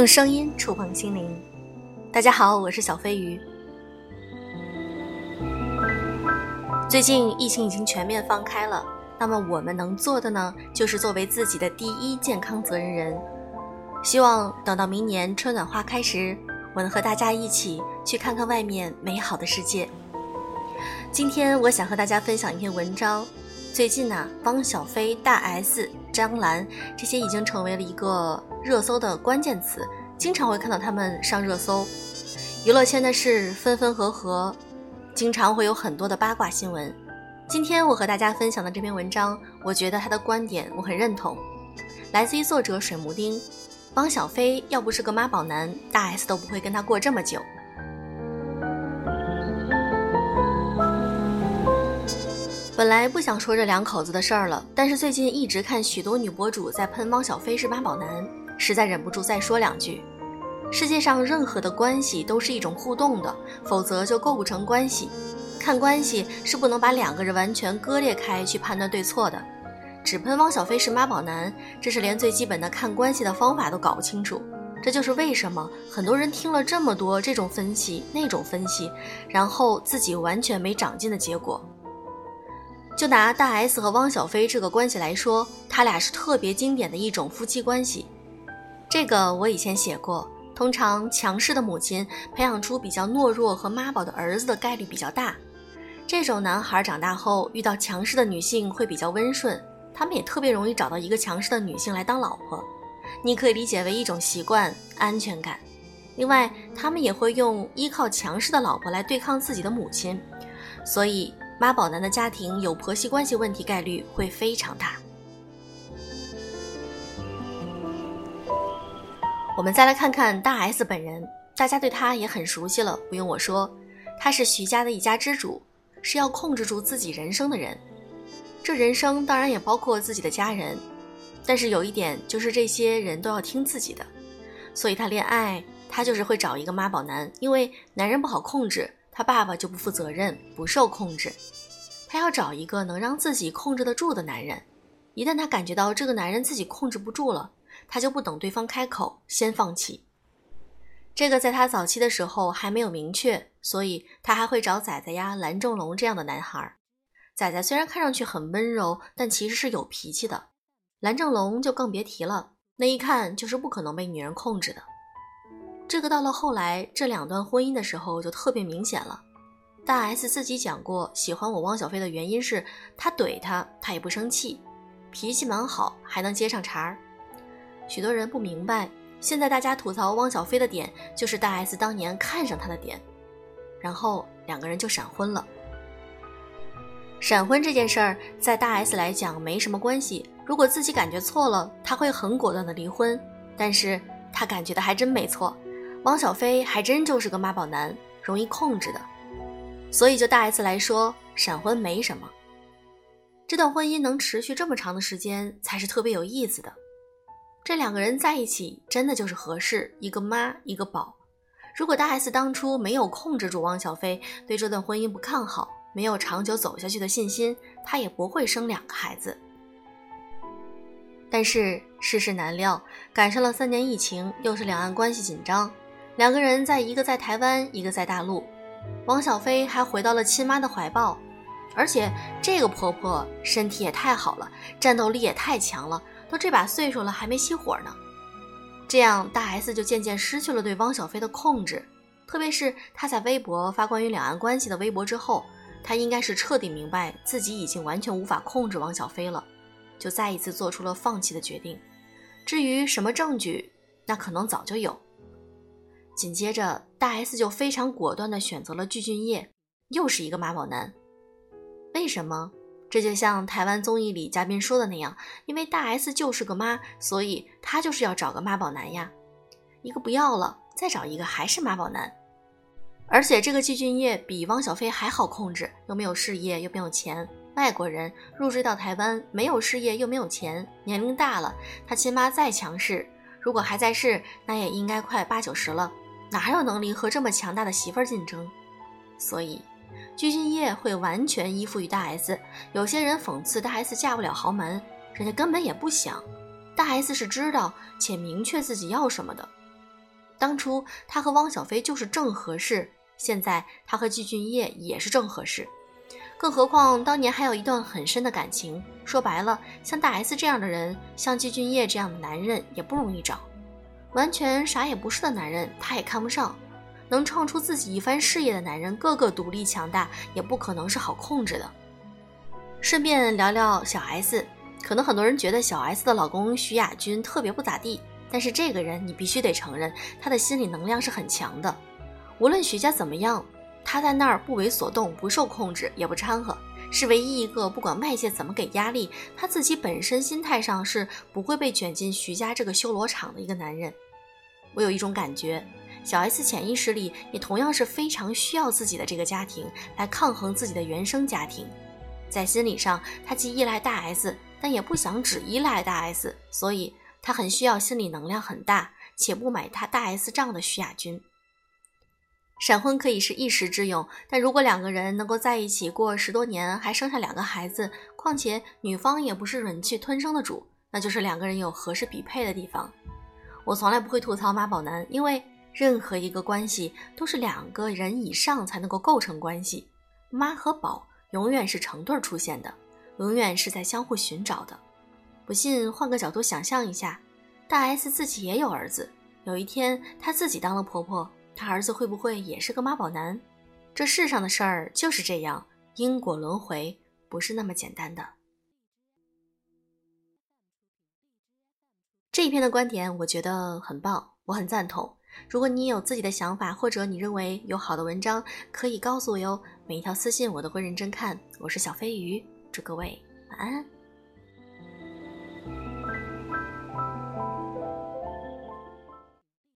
用声音触碰心灵。大家好，我是小飞鱼。最近疫情已经全面放开了，那么我们能做的呢，就是作为自己的第一健康责任人。希望等到明年春暖花开时，我能和大家一起去看看外面美好的世界。今天我想和大家分享一篇文章。最近呢，汪小菲、大 S、张兰这些已经成为了一个热搜的关键词，经常会看到他们上热搜。娱乐圈的事分分合合，经常会有很多的八卦新闻。今天我和大家分享的这篇文章，我觉得他的观点我很认同，来自于作者水木丁。汪小菲要不是个妈宝男，大 S 都不会跟他过这么久。本来不想说这两口子的事儿了，但是最近一直看许多女博主在喷汪小菲是妈宝男，实在忍不住再说两句。世界上任何的关系都是一种互动的，否则就构不成关系。看关系是不能把两个人完全割裂开去判断对错的。只喷汪小菲是妈宝男，这是连最基本的看关系的方法都搞不清楚。这就是为什么很多人听了这么多这种分析那种分析，然后自己完全没长进的结果。就拿大 S 和汪小菲这个关系来说，他俩是特别经典的一种夫妻关系。这个我以前写过，通常强势的母亲培养出比较懦弱和妈宝的儿子的概率比较大。这种男孩长大后遇到强势的女性会比较温顺，他们也特别容易找到一个强势的女性来当老婆。你可以理解为一种习惯、安全感。另外，他们也会用依靠强势的老婆来对抗自己的母亲，所以。妈宝男的家庭有婆媳关系问题概率会非常大。我们再来看看大 S 本人，大家对她也很熟悉了，不用我说，她是徐家的一家之主，是要控制住自己人生的人。这人生当然也包括自己的家人，但是有一点就是这些人都要听自己的，所以她恋爱，她就是会找一个妈宝男，因为男人不好控制。他爸爸就不负责任，不受控制。他要找一个能让自己控制得住的男人。一旦他感觉到这个男人自己控制不住了，他就不等对方开口，先放弃。这个在他早期的时候还没有明确，所以他还会找仔仔呀、蓝正龙这样的男孩。仔仔虽然看上去很温柔，但其实是有脾气的。蓝正龙就更别提了，那一看就是不可能被女人控制的。这个到了后来这两段婚姻的时候就特别明显了。大 S 自己讲过，喜欢我汪小菲的原因是他怼他，他也不生气，脾气蛮好，还能接上茬儿。许多人不明白，现在大家吐槽汪小菲的点，就是大 S 当年看上他的点，然后两个人就闪婚了。闪婚这件事儿，在大 S 来讲没什么关系，如果自己感觉错了，他会很果断的离婚，但是他感觉的还真没错。汪小菲还真就是个妈宝男，容易控制的，所以就大 S 来说，闪婚没什么。这段婚姻能持续这么长的时间，才是特别有意思的。这两个人在一起，真的就是合适，一个妈，一个宝。如果大 S 当初没有控制住汪小菲，对这段婚姻不看好，没有长久走下去的信心，他也不会生两个孩子。但是世事难料，赶上了三年疫情，又是两岸关系紧张。两个人在一个在台湾，一个在大陆，汪小菲还回到了亲妈的怀抱，而且这个婆婆身体也太好了，战斗力也太强了，都这把岁数了还没熄火呢。这样大 S 就渐渐失去了对汪小菲的控制，特别是她在微博发关于两岸关系的微博之后，她应该是彻底明白自己已经完全无法控制汪小菲了，就再一次做出了放弃的决定。至于什么证据，那可能早就有。紧接着，大 S 就非常果断地选择了具俊晔，又是一个妈宝男。为什么？这就像台湾综艺里嘉宾说的那样，因为大 S 就是个妈，所以她就是要找个妈宝男呀。一个不要了，再找一个还是妈宝男。而且这个具俊晔比汪小菲还好控制，又没有事业，又没有钱。外国人入赘到台湾，没有事业又没有钱，年龄大了，他亲妈再强势，如果还在世，那也应该快八九十了。哪有能力和这么强大的媳妇儿竞争？所以，具俊晔会完全依附于大 S。有些人讽刺大 S 嫁不了豪门，人家根本也不想。大 S 是知道且明确自己要什么的。当初他和汪小菲就是正合适，现在他和季俊业也是正合适。更何况当年还有一段很深的感情。说白了，像大 S 这样的人，像季俊业这样的男人也不容易找。完全啥也不是的男人，他也看不上。能创出自己一番事业的男人，个个独立强大，也不可能是好控制的。顺便聊聊小 S，可能很多人觉得小 S 的老公徐亚军特别不咋地，但是这个人你必须得承认，他的心理能量是很强的。无论徐家怎么样，他在那儿不为所动，不受控制，也不掺和，是唯一一个不管外界怎么给压力，他自己本身心态上是不会被卷进徐家这个修罗场的一个男人。我有一种感觉。小 S 潜意识里也同样是非常需要自己的这个家庭来抗衡自己的原生家庭，在心理上，他既依赖大 S，但也不想只依赖大 S，所以他很需要心理能量很大且不买他大 S 账的徐亚军。闪婚可以是一时之勇，但如果两个人能够在一起过十多年，还生下两个孩子，况且女方也不是忍气吞声的主，那就是两个人有合适匹配的地方。我从来不会吐槽妈宝男，因为。任何一个关系都是两个人以上才能够构成关系，妈和宝永远是成对出现的，永远是在相互寻找的。不信，换个角度想象一下，大 S 自己也有儿子，有一天她自己当了婆婆，他儿子会不会也是个妈宝男？这世上的事儿就是这样，因果轮回不是那么简单的。这一篇的观点我觉得很棒，我很赞同。如果你有自己的想法，或者你认为有好的文章，可以告诉我哟。每一条私信我都会认真看。我是小飞鱼，祝各位晚安。